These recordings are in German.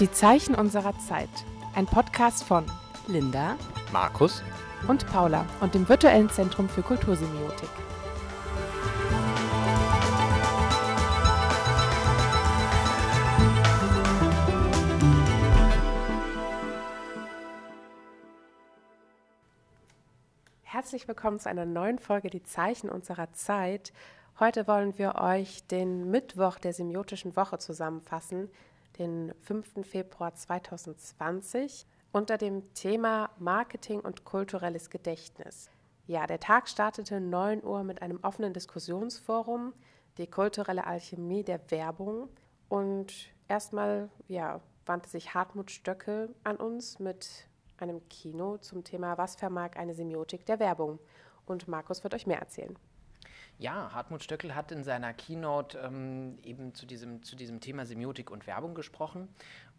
Die Zeichen unserer Zeit. Ein Podcast von Linda, Markus und Paula und dem Virtuellen Zentrum für Kultursemiotik. Herzlich willkommen zu einer neuen Folge Die Zeichen unserer Zeit. Heute wollen wir euch den Mittwoch der semiotischen Woche zusammenfassen, den 5. Februar 2020, unter dem Thema Marketing und kulturelles Gedächtnis. Ja, der Tag startete 9 Uhr mit einem offenen Diskussionsforum, die kulturelle Alchemie der Werbung. Und erstmal ja, wandte sich Hartmut Stöckel an uns mit einem Kino zum Thema Was vermag eine Semiotik der Werbung? Und Markus wird euch mehr erzählen. Ja, Hartmut Stöckel hat in seiner Keynote ähm, eben zu diesem, zu diesem Thema Semiotik und Werbung gesprochen.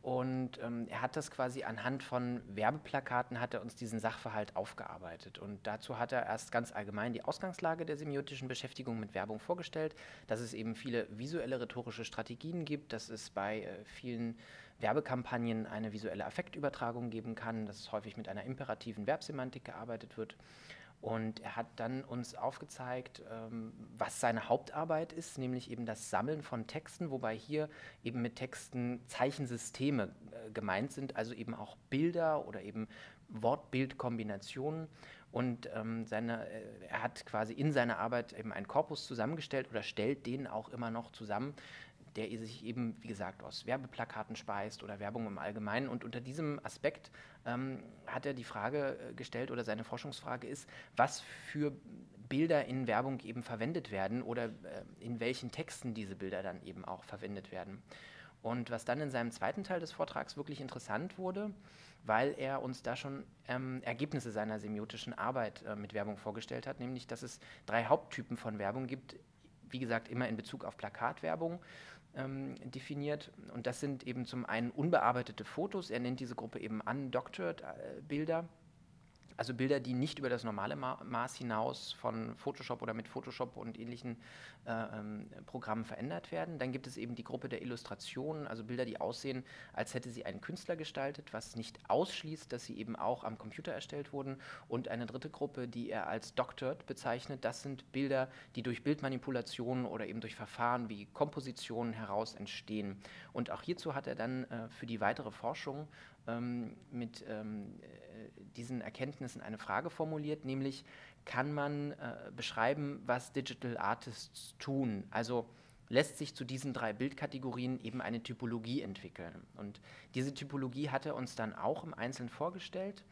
Und ähm, er hat das quasi anhand von Werbeplakaten, hat er uns diesen Sachverhalt aufgearbeitet. Und dazu hat er erst ganz allgemein die Ausgangslage der semiotischen Beschäftigung mit Werbung vorgestellt, dass es eben viele visuelle rhetorische Strategien gibt, dass es bei äh, vielen Werbekampagnen eine visuelle Affektübertragung geben kann, dass häufig mit einer imperativen Verbsemantik gearbeitet wird. Und er hat dann uns aufgezeigt, ähm, was seine Hauptarbeit ist, nämlich eben das Sammeln von Texten, wobei hier eben mit Texten Zeichensysteme äh, gemeint sind, also eben auch Bilder oder eben Wort-Bild-Kombinationen. Und ähm, seine, äh, er hat quasi in seiner Arbeit eben einen Korpus zusammengestellt oder stellt den auch immer noch zusammen, der sich eben, wie gesagt, aus Werbeplakaten speist oder Werbung im Allgemeinen. Und unter diesem Aspekt ähm, hat er die Frage äh, gestellt oder seine Forschungsfrage ist, was für Bilder in Werbung eben verwendet werden oder äh, in welchen Texten diese Bilder dann eben auch verwendet werden. Und was dann in seinem zweiten Teil des Vortrags wirklich interessant wurde, weil er uns da schon ähm, Ergebnisse seiner semiotischen Arbeit äh, mit Werbung vorgestellt hat, nämlich dass es drei Haupttypen von Werbung gibt, wie gesagt, immer in Bezug auf Plakatwerbung ähm, definiert. Und das sind eben zum einen unbearbeitete Fotos. Er nennt diese Gruppe eben undoctored äh, Bilder. Also Bilder, die nicht über das normale Ma Maß hinaus von Photoshop oder mit Photoshop und ähnlichen äh, ähm, Programmen verändert werden. Dann gibt es eben die Gruppe der Illustrationen, also Bilder, die aussehen, als hätte sie ein Künstler gestaltet, was nicht ausschließt, dass sie eben auch am Computer erstellt wurden. Und eine dritte Gruppe, die er als Doctored bezeichnet, das sind Bilder, die durch Bildmanipulationen oder eben durch Verfahren wie Kompositionen heraus entstehen. Und auch hierzu hat er dann äh, für die weitere Forschung ähm, mit ähm, äh, diesen Erkenntnissen eine Frage formuliert, nämlich kann man äh, beschreiben, was Digital Artists tun? Also lässt sich zu diesen drei Bildkategorien eben eine Typologie entwickeln. Und diese Typologie hat er uns dann auch im Einzelnen vorgestellt.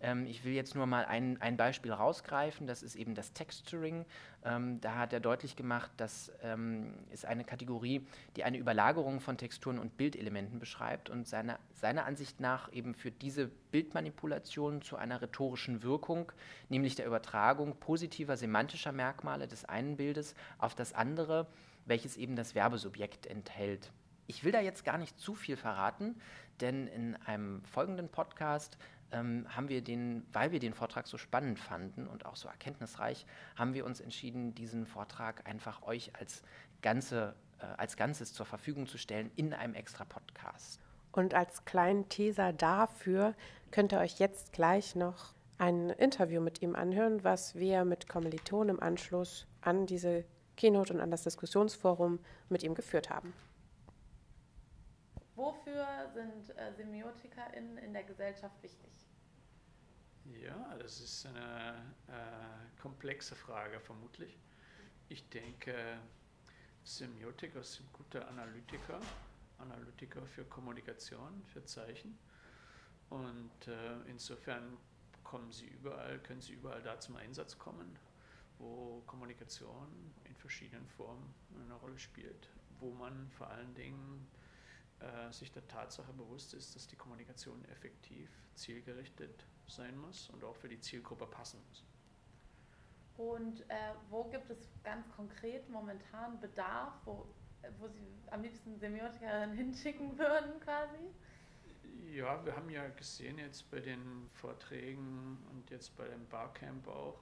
Ähm, ich will jetzt nur mal ein, ein Beispiel rausgreifen, das ist eben das Texturing. Ähm, da hat er deutlich gemacht, das ähm, ist eine Kategorie, die eine Überlagerung von Texturen und Bildelementen beschreibt und seiner, seiner Ansicht nach eben führt diese Bildmanipulation zu einer rhetorischen Wirkung, nämlich der Übertragung positiver semantischer Merkmale des einen Bildes auf das andere, welches eben das Werbesubjekt enthält. Ich will da jetzt gar nicht zu viel verraten, denn in einem folgenden Podcast ähm, haben wir den, weil wir den Vortrag so spannend fanden und auch so erkenntnisreich, haben wir uns entschieden, diesen Vortrag einfach euch als, Ganze, äh, als Ganzes zur Verfügung zu stellen in einem extra Podcast. Und als kleinen Teaser dafür könnt ihr euch jetzt gleich noch ein Interview mit ihm anhören, was wir mit Kommilitonen im Anschluss an diese Keynote und an das Diskussionsforum mit ihm geführt haben. Wofür sind äh, SemiotikerInnen in der Gesellschaft wichtig? Ja, das ist eine äh, komplexe Frage vermutlich. Ich denke, Semiotiker sind gute Analytiker, Analytiker für Kommunikation, für Zeichen. Und äh, insofern kommen sie überall, können sie überall da zum Einsatz kommen, wo Kommunikation in verschiedenen Formen eine Rolle spielt, wo man vor allen Dingen äh, sich der Tatsache bewusst ist, dass die Kommunikation effektiv, zielgerichtet sein muss und auch für die Zielgruppe passen muss. Und äh, wo gibt es ganz konkret momentan Bedarf, wo, wo Sie am liebsten Semiotikerinnen hinschicken würden quasi? Ja, wir haben ja gesehen jetzt bei den Vorträgen und jetzt bei dem Barcamp auch,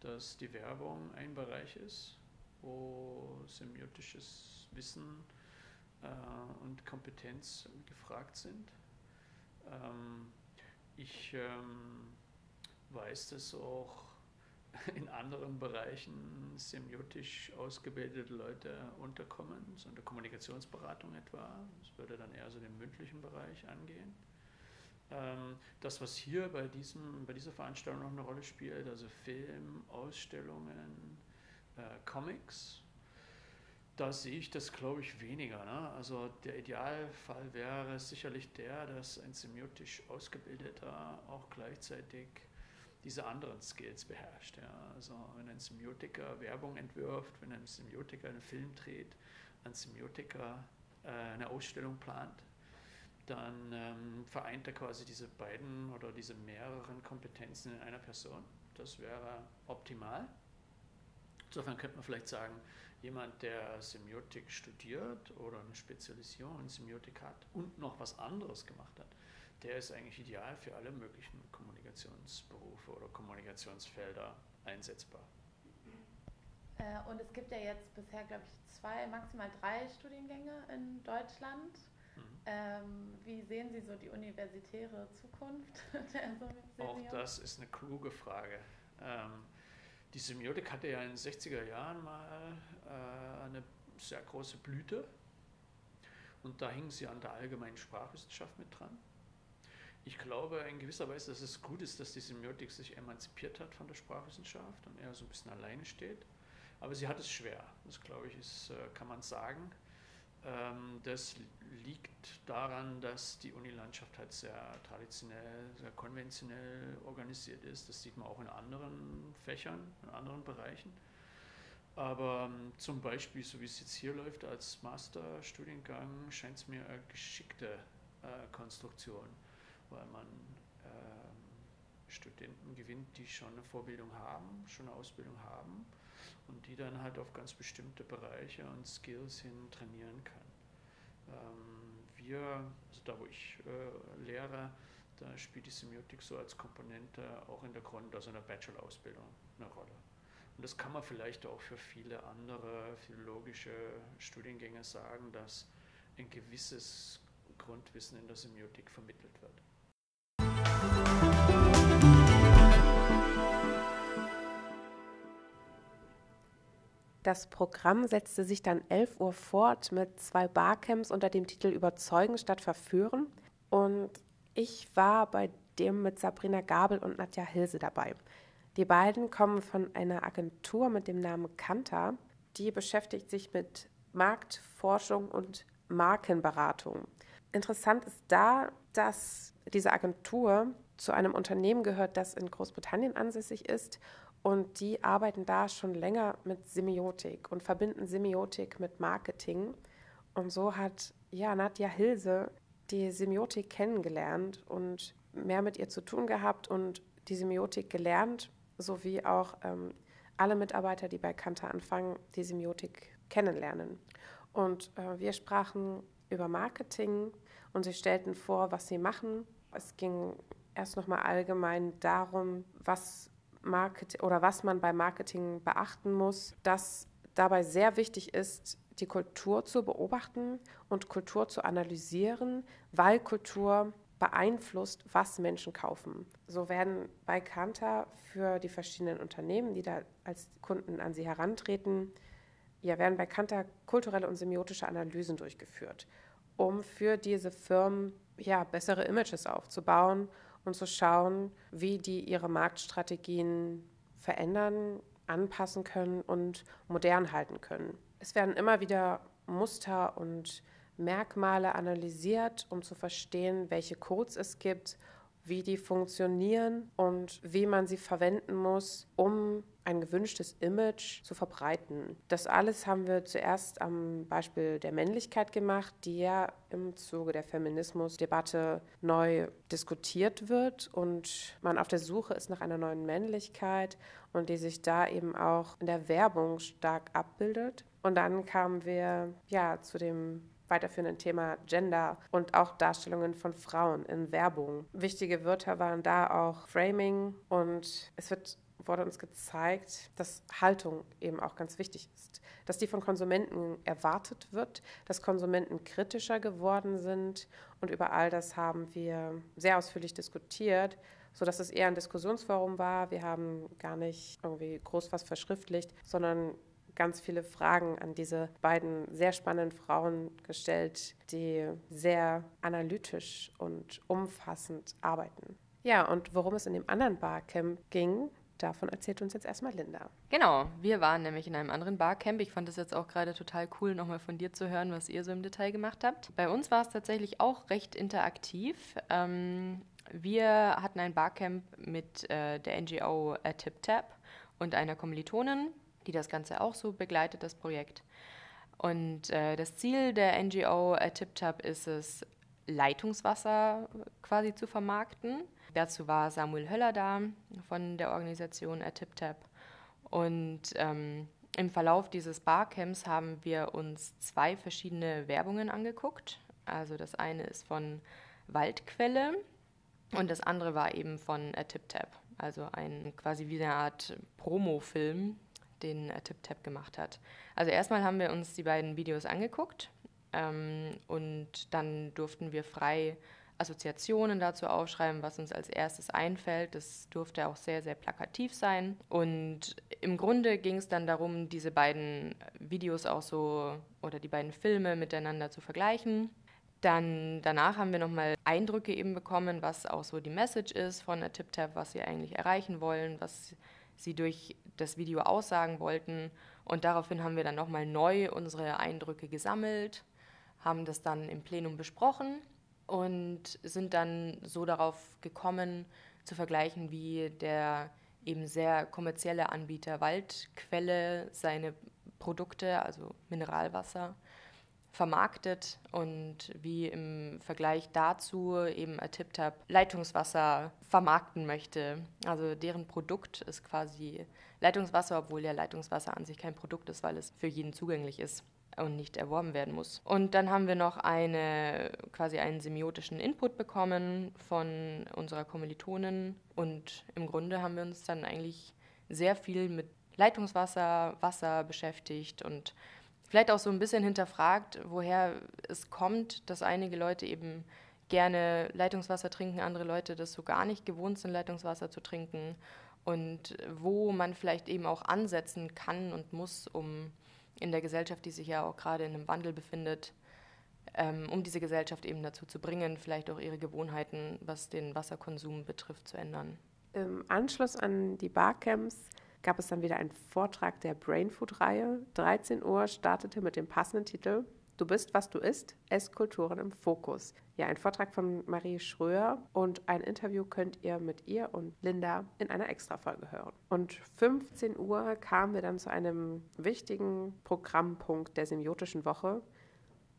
dass die Werbung ein Bereich ist, wo semiotisches Wissen äh, und Kompetenz gefragt sind. Ähm, ich ähm, weiß, dass auch in anderen Bereichen semiotisch ausgebildete Leute unterkommen, so in der Kommunikationsberatung etwa. Das würde dann eher so den mündlichen Bereich angehen. Ähm, das, was hier bei, diesem, bei dieser Veranstaltung noch eine Rolle spielt, also Film, Ausstellungen, äh, Comics, da sehe ich das, glaube ich, weniger. Ne? Also der Idealfall wäre sicherlich der, dass ein semiotisch Ausgebildeter auch gleichzeitig diese anderen Skills beherrscht. Ja. Also wenn ein Semiotiker Werbung entwirft, wenn ein Semiotiker einen Film dreht, ein Semiotiker äh, eine Ausstellung plant, dann ähm, vereint er quasi diese beiden oder diese mehreren Kompetenzen in einer Person. Das wäre optimal. Insofern könnte man vielleicht sagen, jemand, der Semiotik studiert oder eine Spezialisierung in Semiotik hat und noch was anderes gemacht hat, der ist eigentlich ideal für alle möglichen Kommunikationsberufe oder Kommunikationsfelder einsetzbar. Äh, und es gibt ja jetzt bisher, glaube ich, zwei, maximal drei Studiengänge in Deutschland. Mhm. Ähm, wie sehen Sie so die universitäre Zukunft der Auch das ist eine kluge Frage. Ähm, die Semiotik hatte ja in den 60er Jahren mal äh, eine sehr große Blüte und da hing sie an der allgemeinen Sprachwissenschaft mit dran. Ich glaube in gewisser Weise, dass es gut ist, dass die Semiotik sich emanzipiert hat von der Sprachwissenschaft und eher so ein bisschen alleine steht. Aber sie hat es schwer. Das glaube ich, ist, äh, kann man sagen. Ähm, das liegt daran, dass die Unilandschaft halt sehr traditionell, sehr konventionell organisiert ist. Das sieht man auch in anderen Fächern, in anderen Bereichen. Aber ähm, zum Beispiel, so wie es jetzt hier läuft als Masterstudiengang, scheint es mir eine geschickte äh, Konstruktion weil man äh, Studenten gewinnt, die schon eine Vorbildung haben, schon eine Ausbildung haben und die dann halt auf ganz bestimmte Bereiche und Skills hin trainieren kann. Ähm, wir, also da wo ich äh, lehre, da spielt die Semiotik so als Komponente auch in der Grund-, also in der Bachelor-Ausbildung eine Rolle. Und das kann man vielleicht auch für viele andere philologische Studiengänge sagen, dass ein gewisses Grundwissen in der Semiotik vermittelt wird. Das Programm setzte sich dann 11 Uhr fort mit zwei Barcamps unter dem Titel Überzeugen statt Verführen. Und ich war bei dem mit Sabrina Gabel und Nadja Hilse dabei. Die beiden kommen von einer Agentur mit dem Namen Kanta. Die beschäftigt sich mit Marktforschung und Markenberatung. Interessant ist da, dass diese Agentur zu einem Unternehmen gehört, das in Großbritannien ansässig ist und die arbeiten da schon länger mit Semiotik und verbinden Semiotik mit Marketing. Und so hat ja Nadja Hilse die Semiotik kennengelernt und mehr mit ihr zu tun gehabt und die Semiotik gelernt, sowie auch ähm, alle Mitarbeiter, die bei Kanter anfangen, die Semiotik kennenlernen. Und äh, wir sprachen über Marketing und sie stellten vor, was sie machen. Es ging erst nochmal allgemein darum, was Marketing oder was man bei Marketing beachten muss, dass dabei sehr wichtig ist, die Kultur zu beobachten und Kultur zu analysieren, weil Kultur beeinflusst, was Menschen kaufen. So werden bei Kanter für die verschiedenen Unternehmen, die da als Kunden an sie herantreten, ja, werden bei Kanter kulturelle und semiotische Analysen durchgeführt, um für diese Firmen ja, bessere Images aufzubauen und zu schauen, wie die ihre Marktstrategien verändern, anpassen können und modern halten können. Es werden immer wieder Muster und Merkmale analysiert, um zu verstehen, welche Codes es gibt, wie die funktionieren und wie man sie verwenden muss, um ein gewünschtes Image zu verbreiten. Das alles haben wir zuerst am Beispiel der Männlichkeit gemacht, die ja im Zuge der Feminismusdebatte neu diskutiert wird und man auf der Suche ist nach einer neuen Männlichkeit und die sich da eben auch in der Werbung stark abbildet. Und dann kamen wir ja zu dem weiterführenden Thema Gender und auch Darstellungen von Frauen in Werbung. Wichtige Wörter waren da auch Framing und es wird wurde uns gezeigt, dass Haltung eben auch ganz wichtig ist, dass die von Konsumenten erwartet wird, dass Konsumenten kritischer geworden sind und über all das haben wir sehr ausführlich diskutiert, sodass es eher ein Diskussionsforum war. Wir haben gar nicht irgendwie groß was verschriftlicht, sondern ganz viele Fragen an diese beiden sehr spannenden Frauen gestellt, die sehr analytisch und umfassend arbeiten. Ja, und worum es in dem anderen Barcamp ging, davon erzählt uns jetzt erstmal Linda. Genau, wir waren nämlich in einem anderen Barcamp. Ich fand es jetzt auch gerade total cool, nochmal von dir zu hören, was ihr so im Detail gemacht habt. Bei uns war es tatsächlich auch recht interaktiv. Ähm, wir hatten ein Barcamp mit äh, der NGO äh, TipTap und einer Kommilitonin, die das Ganze auch so begleitet, das Projekt. Und äh, das Ziel der NGO äh, TipTap ist es, Leitungswasser quasi zu vermarkten. Dazu war Samuel Höller da von der Organisation ATipTap. Und ähm, im Verlauf dieses Barcamps haben wir uns zwei verschiedene Werbungen angeguckt. Also das eine ist von Waldquelle und das andere war eben von ATipTap. Also ein quasi wie eine Art Promo-Film, den ATipTap gemacht hat. Also erstmal haben wir uns die beiden Videos angeguckt ähm, und dann durften wir frei Assoziationen dazu aufschreiben, was uns als erstes einfällt. Das durfte auch sehr, sehr plakativ sein. Und im Grunde ging es dann darum, diese beiden Videos auch so oder die beiden Filme miteinander zu vergleichen. Dann danach haben wir nochmal Eindrücke eben bekommen, was auch so die Message ist von der TipTap, was sie eigentlich erreichen wollen, was sie durch das Video aussagen wollten. Und daraufhin haben wir dann nochmal neu unsere Eindrücke gesammelt, haben das dann im Plenum besprochen und sind dann so darauf gekommen, zu vergleichen, wie der eben sehr kommerzielle Anbieter Waldquelle seine Produkte, also Mineralwasser, vermarktet und wie im Vergleich dazu eben Atiptab Leitungswasser vermarkten möchte. Also deren Produkt ist quasi Leitungswasser, obwohl ja Leitungswasser an sich kein Produkt ist, weil es für jeden zugänglich ist und nicht erworben werden muss. Und dann haben wir noch eine, quasi einen semiotischen Input bekommen von unserer Kommilitonin und im Grunde haben wir uns dann eigentlich sehr viel mit Leitungswasser, Wasser beschäftigt und vielleicht auch so ein bisschen hinterfragt, woher es kommt, dass einige Leute eben gerne Leitungswasser trinken, andere Leute das so gar nicht gewohnt sind, Leitungswasser zu trinken und wo man vielleicht eben auch ansetzen kann und muss, um in der Gesellschaft, die sich ja auch gerade in einem Wandel befindet, ähm, um diese Gesellschaft eben dazu zu bringen, vielleicht auch ihre Gewohnheiten, was den Wasserkonsum betrifft, zu ändern. Im Anschluss an die Barcamps gab es dann wieder einen Vortrag der Brainfood-Reihe. 13 Uhr startete mit dem passenden Titel Du bist, was du isst, Esskulturen im Fokus. Ja, ein Vortrag von Marie Schröer und ein Interview könnt ihr mit ihr und Linda in einer Extrafolge hören. Und 15 Uhr kamen wir dann zu einem wichtigen Programmpunkt der semiotischen Woche.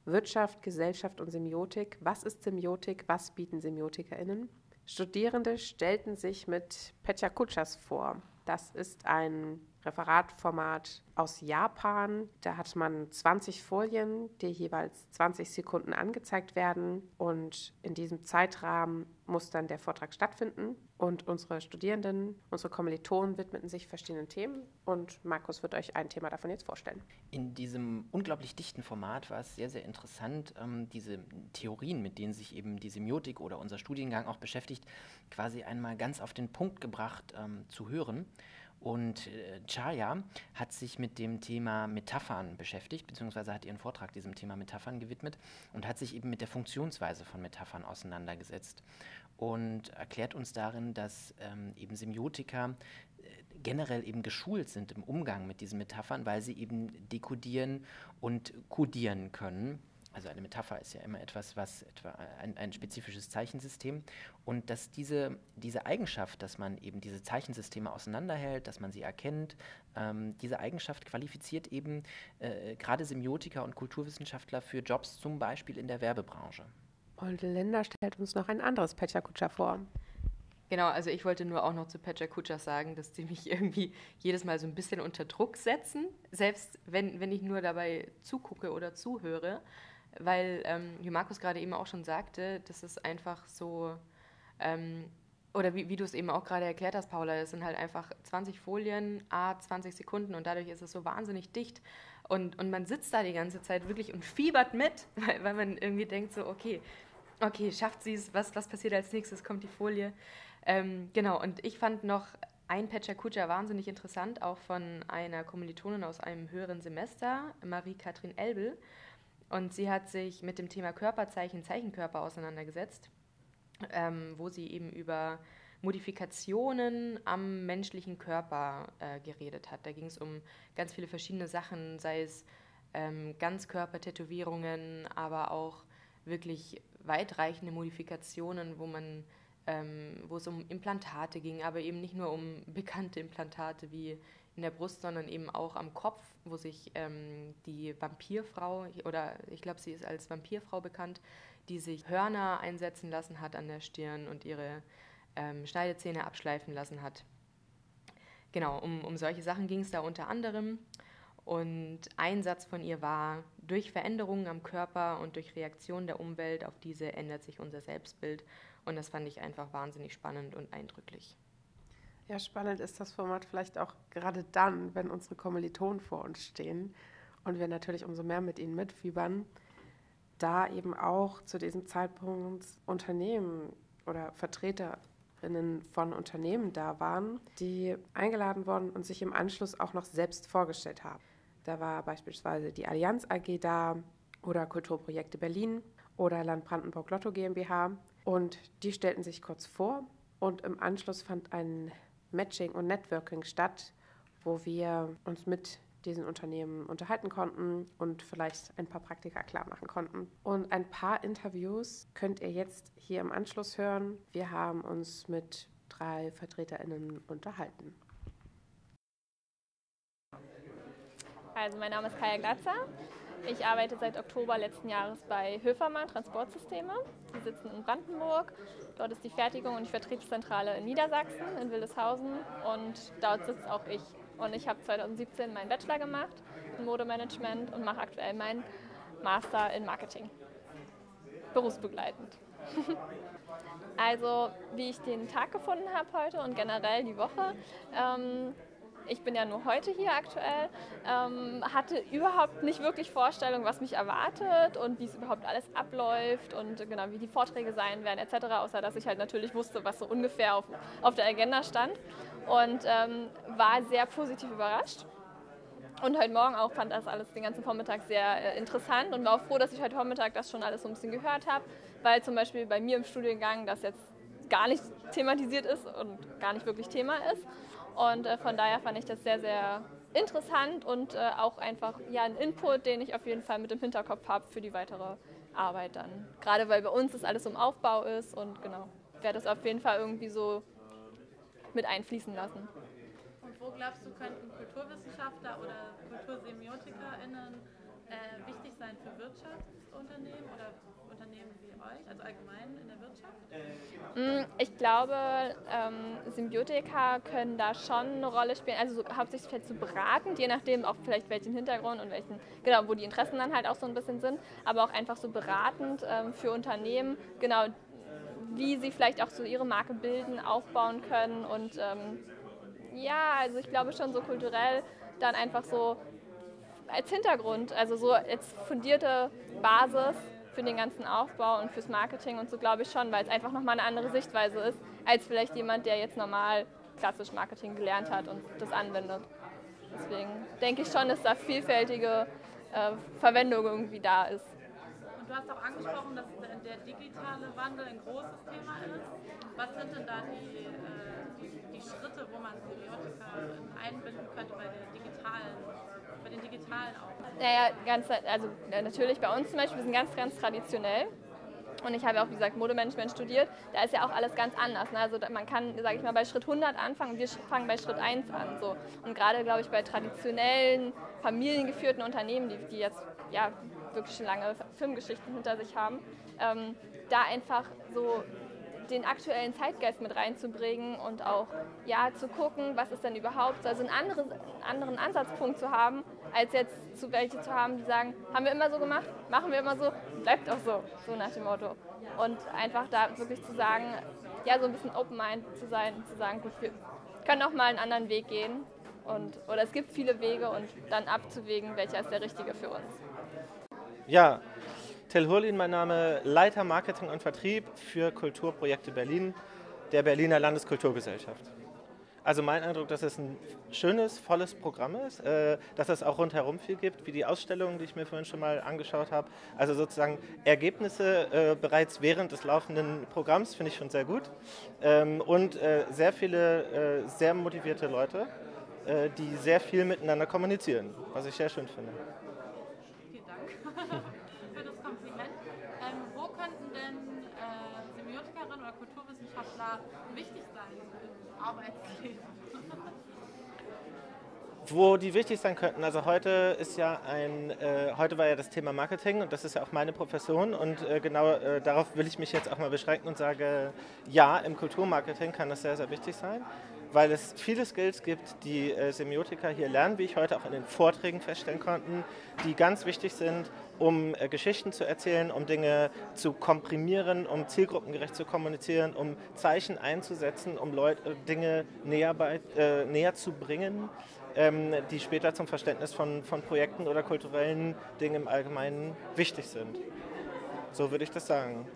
Wirtschaft, Gesellschaft und Semiotik. Was ist Semiotik? Was bieten SemiotikerInnen? Studierende stellten sich mit Petja Kutschas vor. Das ist ein Referatformat aus Japan. Da hat man 20 Folien, die jeweils 20 Sekunden angezeigt werden. Und in diesem Zeitrahmen muss dann der Vortrag stattfinden. Und unsere Studierenden, unsere Kommilitonen widmeten sich verschiedenen Themen. Und Markus wird euch ein Thema davon jetzt vorstellen. In diesem unglaublich dichten Format war es sehr, sehr interessant, ähm, diese Theorien, mit denen sich eben die Semiotik oder unser Studiengang auch beschäftigt, quasi einmal ganz auf den Punkt gebracht ähm, zu hören. Und äh, Chaya hat sich mit dem Thema Metaphern beschäftigt, beziehungsweise hat ihren Vortrag diesem Thema Metaphern gewidmet und hat sich eben mit der Funktionsweise von Metaphern auseinandergesetzt und erklärt uns darin, dass ähm, eben Semiotiker äh, generell eben geschult sind im Umgang mit diesen Metaphern, weil sie eben dekodieren und kodieren können also eine Metapher ist ja immer etwas, was etwa ein, ein, spezifisches Zeichensystem und dass diese, diese Eigenschaft, dass man eben diese Zeichensysteme auseinanderhält, dass man sie erkennt, ähm, diese Eigenschaft qualifiziert eben äh, gerade Semiotiker und Kulturwissenschaftler für Jobs zum Beispiel in der Werbebranche. Und Linda stellt uns noch ein anderes Pechakucha vor. Genau, also ich wollte nur auch noch zu Pecha Kucha sagen, dass die mich irgendwie jedes Mal so ein bisschen unter Druck setzen, selbst wenn, wenn ich nur dabei zugucke oder zuhöre weil, ähm, wie Markus gerade eben auch schon sagte, das ist einfach so, ähm, oder wie, wie du es eben auch gerade erklärt hast, Paula, es sind halt einfach 20 Folien, a 20 Sekunden und dadurch ist es so wahnsinnig dicht. Und, und man sitzt da die ganze Zeit wirklich und fiebert mit, weil, weil man irgendwie denkt so, okay, okay, schafft sie es, was, was passiert als nächstes, kommt die Folie. Ähm, genau, und ich fand noch ein Kucha wahnsinnig interessant, auch von einer Kommilitonin aus einem höheren Semester, Marie-Kathrin Elbel. Und sie hat sich mit dem Thema Körperzeichen, Zeichenkörper auseinandergesetzt, ähm, wo sie eben über Modifikationen am menschlichen Körper äh, geredet hat. Da ging es um ganz viele verschiedene Sachen, sei es ähm, Ganzkörpertätowierungen, aber auch wirklich weitreichende Modifikationen, wo man ähm, wo es um Implantate ging, aber eben nicht nur um bekannte Implantate wie in der Brust, sondern eben auch am Kopf, wo sich ähm, die Vampirfrau, oder ich glaube, sie ist als Vampirfrau bekannt, die sich Hörner einsetzen lassen hat an der Stirn und ihre ähm, Schneidezähne abschleifen lassen hat. Genau, um, um solche Sachen ging es da unter anderem. Und ein Satz von ihr war, durch Veränderungen am Körper und durch Reaktionen der Umwelt auf diese ändert sich unser Selbstbild. Und das fand ich einfach wahnsinnig spannend und eindrücklich. Ja, spannend ist das Format vielleicht auch gerade dann, wenn unsere Kommilitonen vor uns stehen und wir natürlich umso mehr mit ihnen mitfiebern, da eben auch zu diesem Zeitpunkt Unternehmen oder Vertreterinnen von Unternehmen da waren, die eingeladen wurden und sich im Anschluss auch noch selbst vorgestellt haben. Da war beispielsweise die Allianz AG da oder Kulturprojekte Berlin oder Land Brandenburg Lotto GmbH und die stellten sich kurz vor und im Anschluss fand ein Matching und Networking statt, wo wir uns mit diesen Unternehmen unterhalten konnten und vielleicht ein paar Praktika klar machen konnten. Und ein paar Interviews könnt ihr jetzt hier im Anschluss hören. Wir haben uns mit drei VertreterInnen unterhalten. Also mein Name ist Kaya Glatzer. Ich arbeite seit Oktober letzten Jahres bei Höfermann Transportsysteme. Die sitzen in Brandenburg. Dort ist die Fertigung und die Vertriebszentrale in Niedersachsen, in Wildeshausen. Und dort sitze auch ich. Und ich habe 2017 meinen Bachelor gemacht in Modemanagement und mache aktuell meinen Master in Marketing. Berufsbegleitend. also, wie ich den Tag gefunden habe heute und generell die Woche. Ähm, ich bin ja nur heute hier aktuell, ähm, hatte überhaupt nicht wirklich Vorstellung, was mich erwartet und wie es überhaupt alles abläuft und genau wie die Vorträge sein werden etc., außer dass ich halt natürlich wusste, was so ungefähr auf, auf der Agenda stand und ähm, war sehr positiv überrascht. Und heute Morgen auch fand das alles den ganzen Vormittag sehr äh, interessant und war auch froh, dass ich heute Vormittag das schon alles so ein bisschen gehört habe, weil zum Beispiel bei mir im Studiengang das jetzt gar nicht thematisiert ist und gar nicht wirklich Thema ist. Und äh, von daher fand ich das sehr, sehr interessant und äh, auch einfach ja, ein Input, den ich auf jeden Fall mit im Hinterkopf habe für die weitere Arbeit dann. Gerade weil bei uns das alles im Aufbau ist und genau, werde das auf jeden Fall irgendwie so mit einfließen lassen. Und wo glaubst du, könnten Kulturwissenschaftler oder KultursemiotikerInnen äh, wichtig sein für Wirtschaftsunternehmen oder euch, also allgemein in der Wirtschaft? Mm, ich glaube, ähm, Symbiotika können da schon eine Rolle spielen, also so, hauptsächlich vielleicht zu so beratend, je nachdem auch vielleicht welchen Hintergrund und welchen, genau, wo die Interessen dann halt auch so ein bisschen sind, aber auch einfach so beratend ähm, für Unternehmen, genau, wie sie vielleicht auch so ihre Marke bilden, aufbauen können und ähm, ja, also ich glaube schon so kulturell dann einfach so als Hintergrund, also so als fundierte Basis für den ganzen Aufbau und fürs Marketing und so glaube ich schon, weil es einfach nochmal eine andere Sichtweise ist, als vielleicht jemand, der jetzt normal klassisch Marketing gelernt hat und das anwendet. Deswegen denke ich schon, dass da vielfältige äh, Verwendung irgendwie da ist. Und du hast auch angesprochen, dass der digitale Wandel ein großes Thema ist. Was sind denn da die, äh, die, die Schritte, wo man Semiotika einbinden könnte bei der digitalen bei den digitalen auch? Naja, ganz, also natürlich bei uns zum Beispiel, wir sind ganz, ganz traditionell. Und ich habe auch, wie gesagt, Modemanagement studiert. Da ist ja auch alles ganz anders. Ne? Also man kann, sage ich mal, bei Schritt 100 anfangen und wir fangen bei Schritt 1 an. So. Und gerade, glaube ich, bei traditionellen, familiengeführten Unternehmen, die, die jetzt ja, wirklich schon lange Firmengeschichten hinter sich haben, ähm, da einfach so den aktuellen Zeitgeist mit reinzubringen und auch ja, zu gucken, was ist denn überhaupt, also einen anderen, anderen Ansatzpunkt zu haben, als jetzt zu welche zu haben, die sagen, haben wir immer so gemacht, machen wir immer so, bleibt auch so, so nach dem Motto. Und einfach da wirklich zu sagen, ja, so ein bisschen open-mind zu sein zu sagen, gut, wir können auch mal einen anderen Weg gehen. Und, oder es gibt viele Wege und dann abzuwägen, welcher ist der richtige für uns. Ja, Till Hurlin, mein Name, Leiter Marketing und Vertrieb für Kulturprojekte Berlin der Berliner Landeskulturgesellschaft. Also mein Eindruck, dass es ein schönes, volles Programm ist, äh, dass es auch rundherum viel gibt, wie die Ausstellungen, die ich mir vorhin schon mal angeschaut habe. Also sozusagen Ergebnisse äh, bereits während des laufenden Programms finde ich schon sehr gut. Ähm, und äh, sehr viele sehr motivierte Leute, die sehr viel miteinander kommunizieren, was ich sehr schön finde. Vielen Dank Kulturwissenschaftler wichtig sein im Arbeitsleben? Wo die wichtig sein könnten, also heute ist ja ein, äh, heute war ja das Thema Marketing und das ist ja auch meine Profession und äh, genau äh, darauf will ich mich jetzt auch mal beschränken und sage, ja, im Kulturmarketing kann das sehr, sehr wichtig sein, weil es viele Skills gibt, die äh, Semiotiker hier lernen, wie ich heute auch in den Vorträgen feststellen konnten, die ganz wichtig sind, um äh, Geschichten zu erzählen, um Dinge zu komprimieren, um zielgruppengerecht zu kommunizieren, um Zeichen einzusetzen, um Leute, Dinge näher, bei, äh, näher zu bringen ähm, die später zum Verständnis von, von Projekten oder kulturellen Dingen im Allgemeinen wichtig sind. So würde ich das sagen.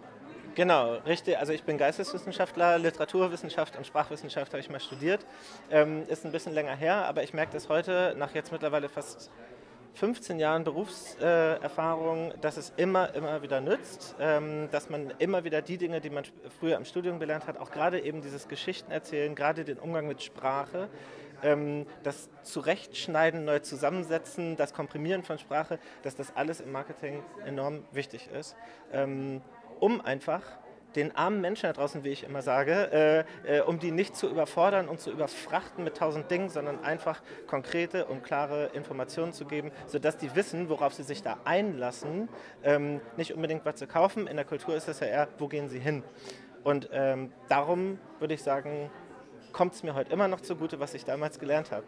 Genau, richtig. Also ich bin Geisteswissenschaftler, Literaturwissenschaft und Sprachwissenschaft habe ich mal studiert. Ähm, ist ein bisschen länger her, aber ich merke das heute, nach jetzt mittlerweile fast 15 Jahren Berufserfahrung, dass es immer, immer wieder nützt, ähm, dass man immer wieder die Dinge, die man früher im Studium gelernt hat, auch gerade eben dieses Geschichten erzählen, gerade den Umgang mit Sprache, ähm, das Zurechtschneiden, neu zusammensetzen, das Komprimieren von Sprache, dass das alles im Marketing enorm wichtig ist, ähm, um einfach den armen Menschen da draußen, wie ich immer sage, äh, äh, um die nicht zu überfordern und zu überfrachten mit tausend Dingen, sondern einfach konkrete und klare Informationen zu geben, sodass die wissen, worauf sie sich da einlassen. Ähm, nicht unbedingt, was sie kaufen. In der Kultur ist es ja eher, wo gehen sie hin? Und ähm, darum würde ich sagen, kommt es mir heute immer noch zugute, was ich damals gelernt habe.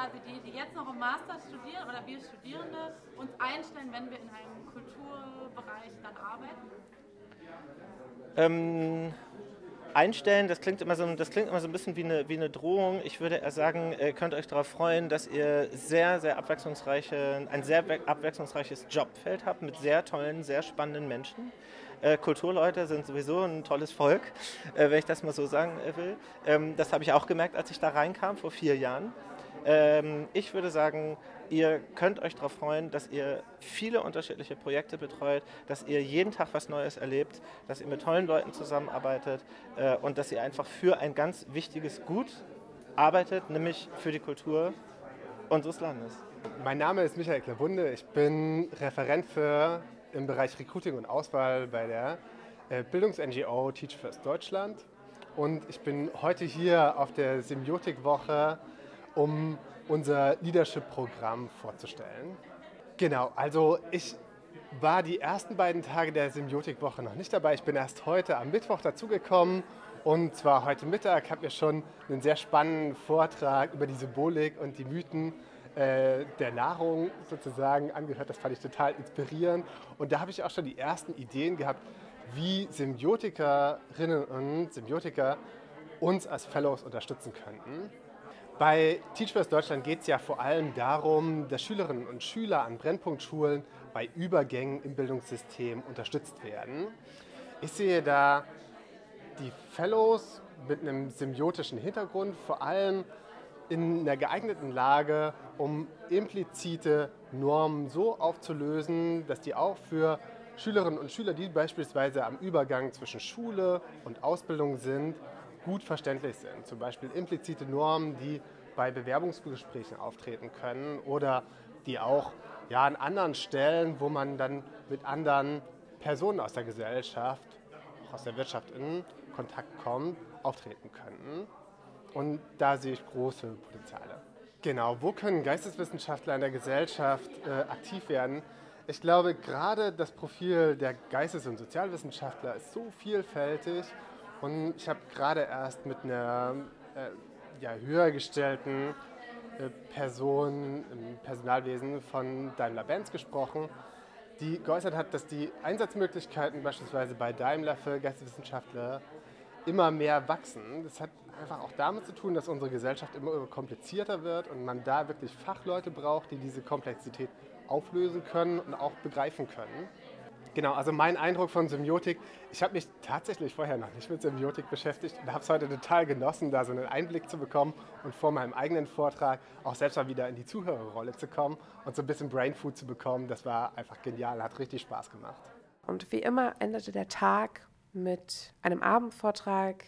Quasi die, die jetzt noch im Master studieren oder wir Studierende uns einstellen, wenn wir in einem Kulturbereich dann arbeiten? Ähm, einstellen, das klingt, immer so, das klingt immer so ein bisschen wie eine, wie eine Drohung. Ich würde eher sagen, ihr könnt euch darauf freuen, dass ihr sehr, sehr abwechslungsreiche, ein sehr abwechslungsreiches Jobfeld habt mit sehr tollen, sehr spannenden Menschen. Äh, Kulturleute sind sowieso ein tolles Volk, äh, wenn ich das mal so sagen äh, will. Ähm, das habe ich auch gemerkt, als ich da reinkam vor vier Jahren. Ähm, ich würde sagen, ihr könnt euch darauf freuen, dass ihr viele unterschiedliche Projekte betreut, dass ihr jeden Tag was Neues erlebt, dass ihr mit tollen Leuten zusammenarbeitet äh, und dass ihr einfach für ein ganz wichtiges Gut arbeitet, nämlich für die Kultur unseres Landes. Mein Name ist Michael Klabunde. Ich bin Referent für im Bereich Recruiting und Auswahl bei der äh, Bildungs-NGO Teach First Deutschland. Und ich bin heute hier auf der Semiotikwoche, um unser Leadership-Programm vorzustellen. Genau, also ich war die ersten beiden Tage der Semiotikwoche noch nicht dabei. Ich bin erst heute am Mittwoch dazugekommen und zwar heute Mittag habe ich schon einen sehr spannenden Vortrag über die Symbolik und die Mythen äh, der Nahrung sozusagen angehört. Das fand ich total inspirierend. Und da habe ich auch schon die ersten Ideen gehabt, wie Symbiotikerinnen und Symbiotiker uns als Fellows unterstützen könnten. Bei Teach First Deutschland geht es ja vor allem darum, dass Schülerinnen und Schüler an Brennpunktschulen bei Übergängen im Bildungssystem unterstützt werden. Ich sehe da die Fellows mit einem symbiotischen Hintergrund vor allem in einer geeigneten Lage, um implizite Normen so aufzulösen, dass die auch für Schülerinnen und Schüler, die beispielsweise am Übergang zwischen Schule und Ausbildung sind, gut verständlich sind. Zum Beispiel implizite Normen, die bei Bewerbungsgesprächen auftreten können oder die auch ja, an anderen Stellen, wo man dann mit anderen Personen aus der Gesellschaft, auch aus der Wirtschaft in Kontakt kommt, auftreten können. Und da sehe ich große Potenziale. Genau, wo können Geisteswissenschaftler in der Gesellschaft äh, aktiv werden? Ich glaube, gerade das Profil der Geistes- und Sozialwissenschaftler ist so vielfältig. Und ich habe gerade erst mit einer äh, ja, höher gestellten äh, Person im Personalwesen von Daimler-Benz gesprochen, die geäußert hat, dass die Einsatzmöglichkeiten beispielsweise bei Daimler für Geisteswissenschaftler immer mehr wachsen. Das hat einfach auch damit zu tun, dass unsere Gesellschaft immer komplizierter wird und man da wirklich Fachleute braucht, die diese Komplexität auflösen können und auch begreifen können. Genau, also mein Eindruck von Semiotik, ich habe mich tatsächlich vorher noch nicht mit Semiotik beschäftigt und habe es heute total genossen, da so einen Einblick zu bekommen und vor meinem eigenen Vortrag auch selbst mal wieder in die Zuhörerrolle zu kommen und so ein bisschen Brainfood zu bekommen. Das war einfach genial, hat richtig Spaß gemacht. Und wie immer endete der Tag mit einem Abendvortrag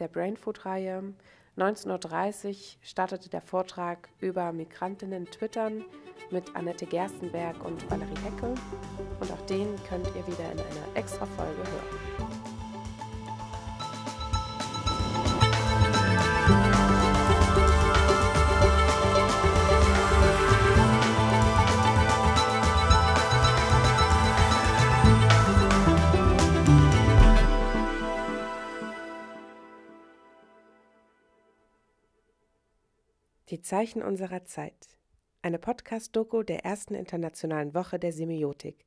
der Brainfood-Reihe. 19.30 Uhr startete der Vortrag über Migrantinnen twittern mit Annette Gerstenberg und Valerie Hecke. Und auch den könnt ihr wieder in einer extra Folge hören. Die Zeichen unserer Zeit. Eine Podcast-Doku der ersten internationalen Woche der Semiotik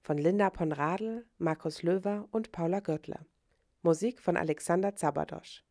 von Linda Ponradl, Markus Löwer und Paula Görtler. Musik von Alexander Zabadosch.